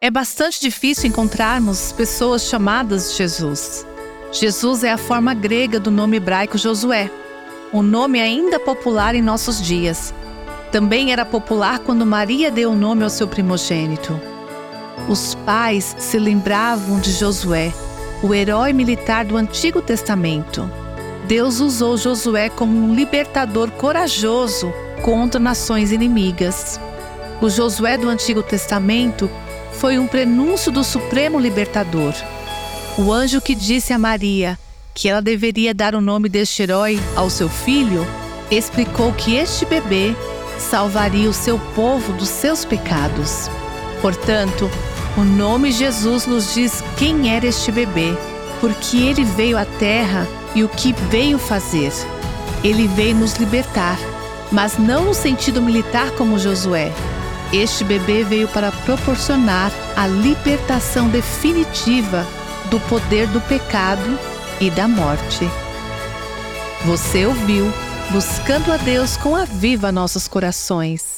É bastante difícil encontrarmos pessoas chamadas Jesus. Jesus é a forma grega do nome hebraico Josué, um nome ainda popular em nossos dias. Também era popular quando Maria deu o nome ao seu primogênito. Os pais se lembravam de Josué, o herói militar do Antigo Testamento. Deus usou Josué como um libertador corajoso contra nações inimigas. O Josué do Antigo Testamento foi um prenúncio do Supremo Libertador. O anjo que disse a Maria que ela deveria dar o nome deste herói ao seu filho, explicou que este bebê salvaria o seu povo dos seus pecados. Portanto, o nome Jesus nos diz quem era este bebê, porque ele veio à terra e o que veio fazer. Ele veio nos libertar, mas não no sentido militar como Josué, este bebê veio para proporcionar a libertação definitiva do poder do pecado e da morte. Você ouviu Buscando a Deus com a Viva Nossos Corações.